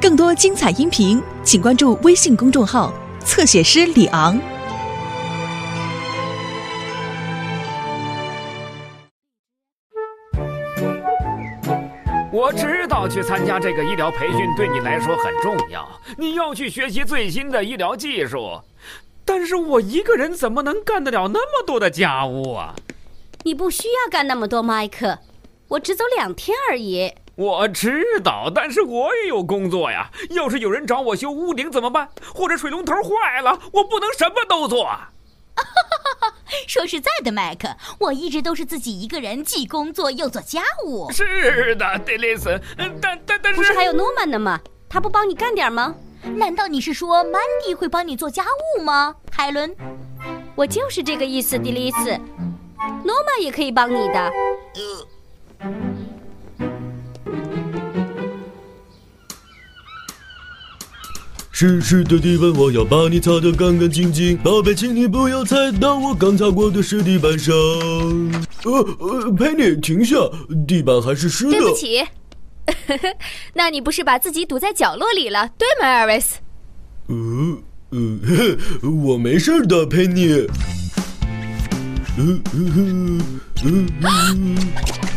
更多精彩音频，请关注微信公众号“侧写师李昂”。我知道去参加这个医疗培训对你来说很重要，你要去学习最新的医疗技术。但是我一个人怎么能干得了那么多的家务啊？你不需要干那么多，麦克。我只走两天而已。我知道，但是我也有工作呀。要是有人找我修屋顶怎么办？或者水龙头坏了，我不能什么都做。说实在的，麦克，我一直都是自己一个人，既工作又做家务。是的，迪丽斯，但但但是，不是还有诺曼呢吗？他不帮你干点吗？难道你是说曼迪会帮你做家务吗，海伦？我就是这个意思，迪丽斯。诺曼也可以帮你的。湿湿的地板，我要把你擦得干干净净。宝贝，请你不要踩到我刚擦过的湿地板上。呃呃，佩妮，停下，地板还是湿的。对不起，那你不是把自己堵在角落里了，对吗，艾瑞斯？呃呃，我没事的，佩妮。呃呃呃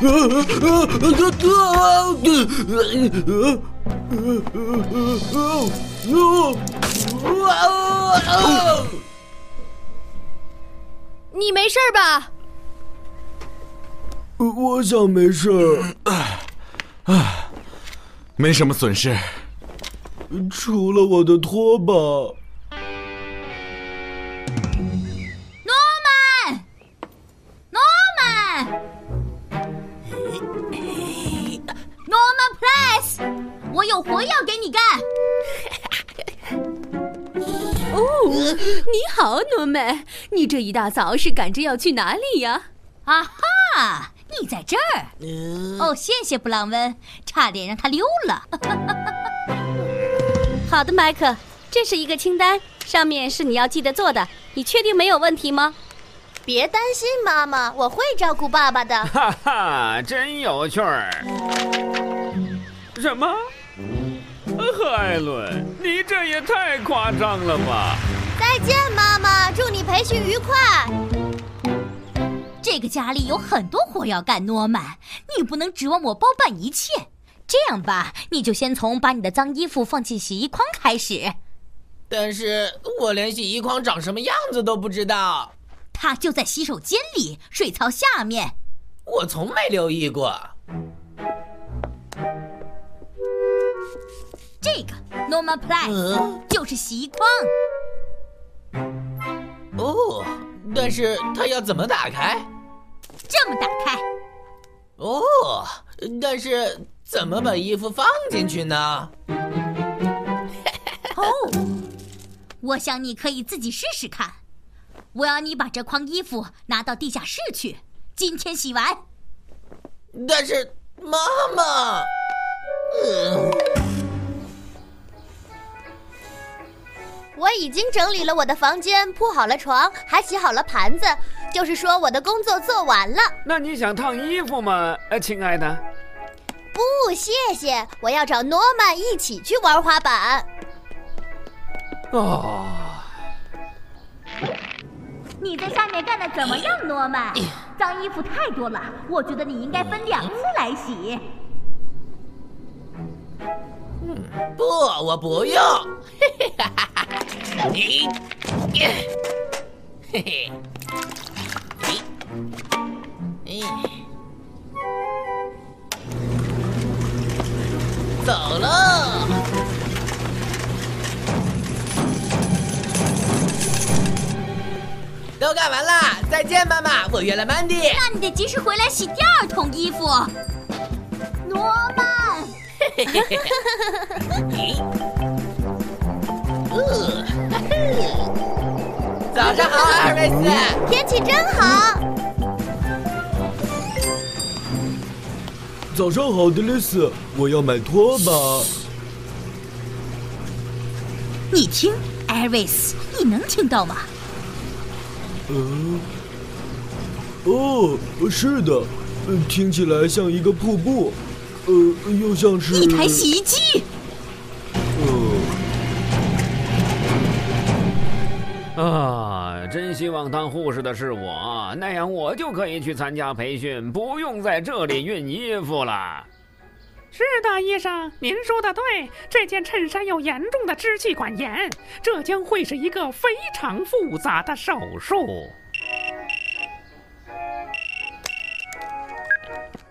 呃呃呃呃呃你没事吧？我想没事。啊，没什么损失，除了我的拖把。我有活要给你干。哦，你好，诺曼，你这一大早是赶着要去哪里呀？啊哈，你在这儿。哦，谢谢布朗温，差点让他溜了。好的，麦克，这是一个清单，上面是你要记得做的。你确定没有问题吗？别担心，妈妈，我会照顾爸爸的。哈哈，真有趣儿。什么？海伦，你这也太夸张了吧！再见，妈妈，祝你培训愉快。这个家里有很多活要干，诺曼，你不能指望我包办一切。这样吧，你就先从把你的脏衣服放进洗衣筐开始。但是我连洗衣筐长什么样子都不知道。它就在洗手间里，水槽下面。我从没留意过。这个 Norma Plus 就是洗衣筐。哦，但是它要怎么打开？这么打开。哦，但是怎么把衣服放进去呢？哦，我想你可以自己试试看。我要你把这筐衣服拿到地下室去，今天洗完。但是妈妈，呃。我已经整理了我的房间，铺好了床，还洗好了盘子，就是说我的工作做完了。那你想烫衣服吗，呃，亲爱的？不，谢谢，我要找诺曼一起去玩滑板。哦，你在下面干的怎么样，诺曼？脏衣服太多了，我觉得你应该分两次来洗。不，我不用。嘿，嘿嘿，你，走喽！都干完了，再见，妈妈，我约了曼迪。那你得及时回来洗第二桶衣服，诺曼。嘿嘿嘿嘿，早上好，阿尔维斯，天气真好。早上好，德雷斯，我要买拖把。你听，艾瑞斯，你能听到吗？嗯，哦，是的，听起来像一个瀑布。呃，又像是一台洗衣机。啊，真希望当护士的是我，那样我就可以去参加培训，不用在这里熨衣服了。是的，医生，您说的对，这件衬衫有严重的支气管炎，这将会是一个非常复杂的手术。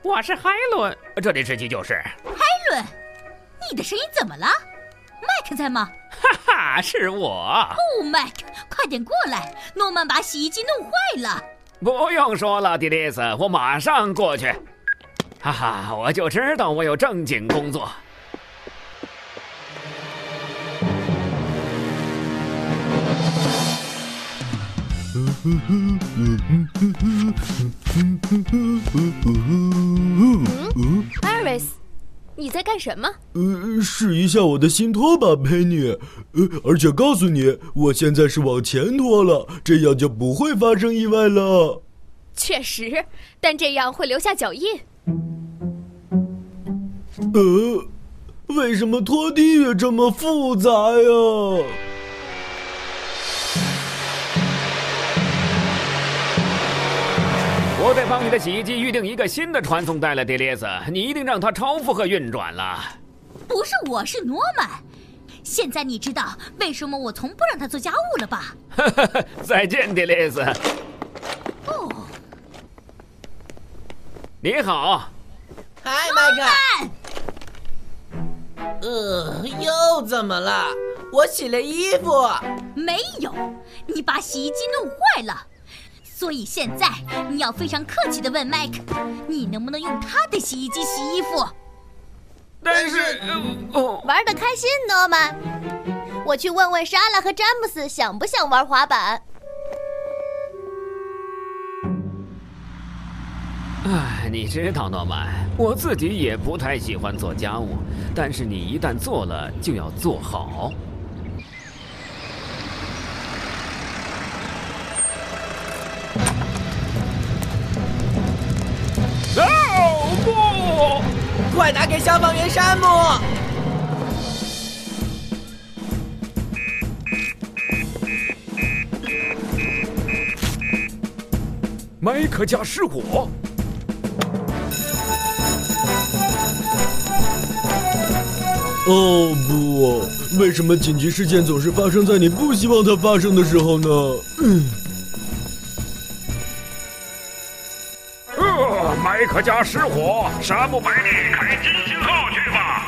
我是海伦，这里是急救室。海伦，你的声音怎么了？麦克在吗？是我。哦，麦克，快点过来！诺曼把洗衣机弄坏了。不用说了，迪丽斯，我马上过去。哈哈，我就知道我有正经工作。嗯，Iris，你在干什么？呃，试一下我的新拖把，佩妮。呃，而且告诉你，我现在是往前拖了，这样就不会发生意外了。确实，但这样会留下脚印。呃，为什么拖地也这么复杂呀？我得帮你的洗衣机预定一个新的传送带了，迪丽斯，你一定让它超负荷运转了。不是我，是诺曼。现在你知道为什么我从不让他做家务了吧？再见，迪丽斯。哦，你好，嗨，麦克。呃，又怎么了？我洗了衣服。没有，你把洗衣机弄坏了。所以现在你要非常客气的问麦克，你能不能用他的洗衣机洗衣服？但是，哦，玩的开心，诺曼。我去问问莎拉和詹姆斯想不想玩滑板。唉，你知道，诺曼，我自己也不太喜欢做家务，但是你一旦做了，就要做好。快拿给消防员山姆！麦克家失火。哦不！为什么紧急事件总是发生在你不希望它发生的时候呢？嗯。呃，麦克家失火，沙姆·百利开金星号去吧。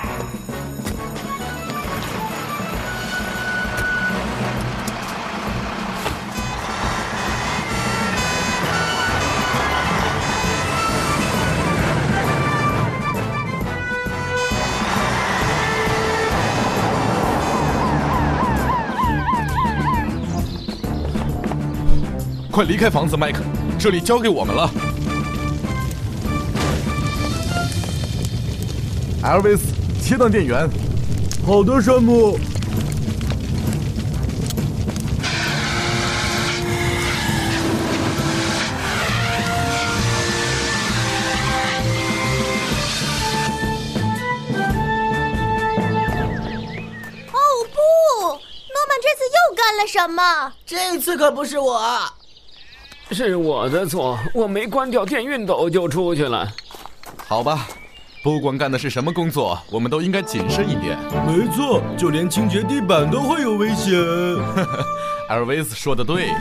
快离开房子，麦克，这里交给我们了。Elvis，切断电源。好的，山姆。哦不！诺曼这次又干了什么？这次可不是我。是我的错，我没关掉电熨斗就出去了。好吧，不管干的是什么工作，我们都应该谨慎一点。没错，就连清洁地板都会有危险。艾尔维斯说的对。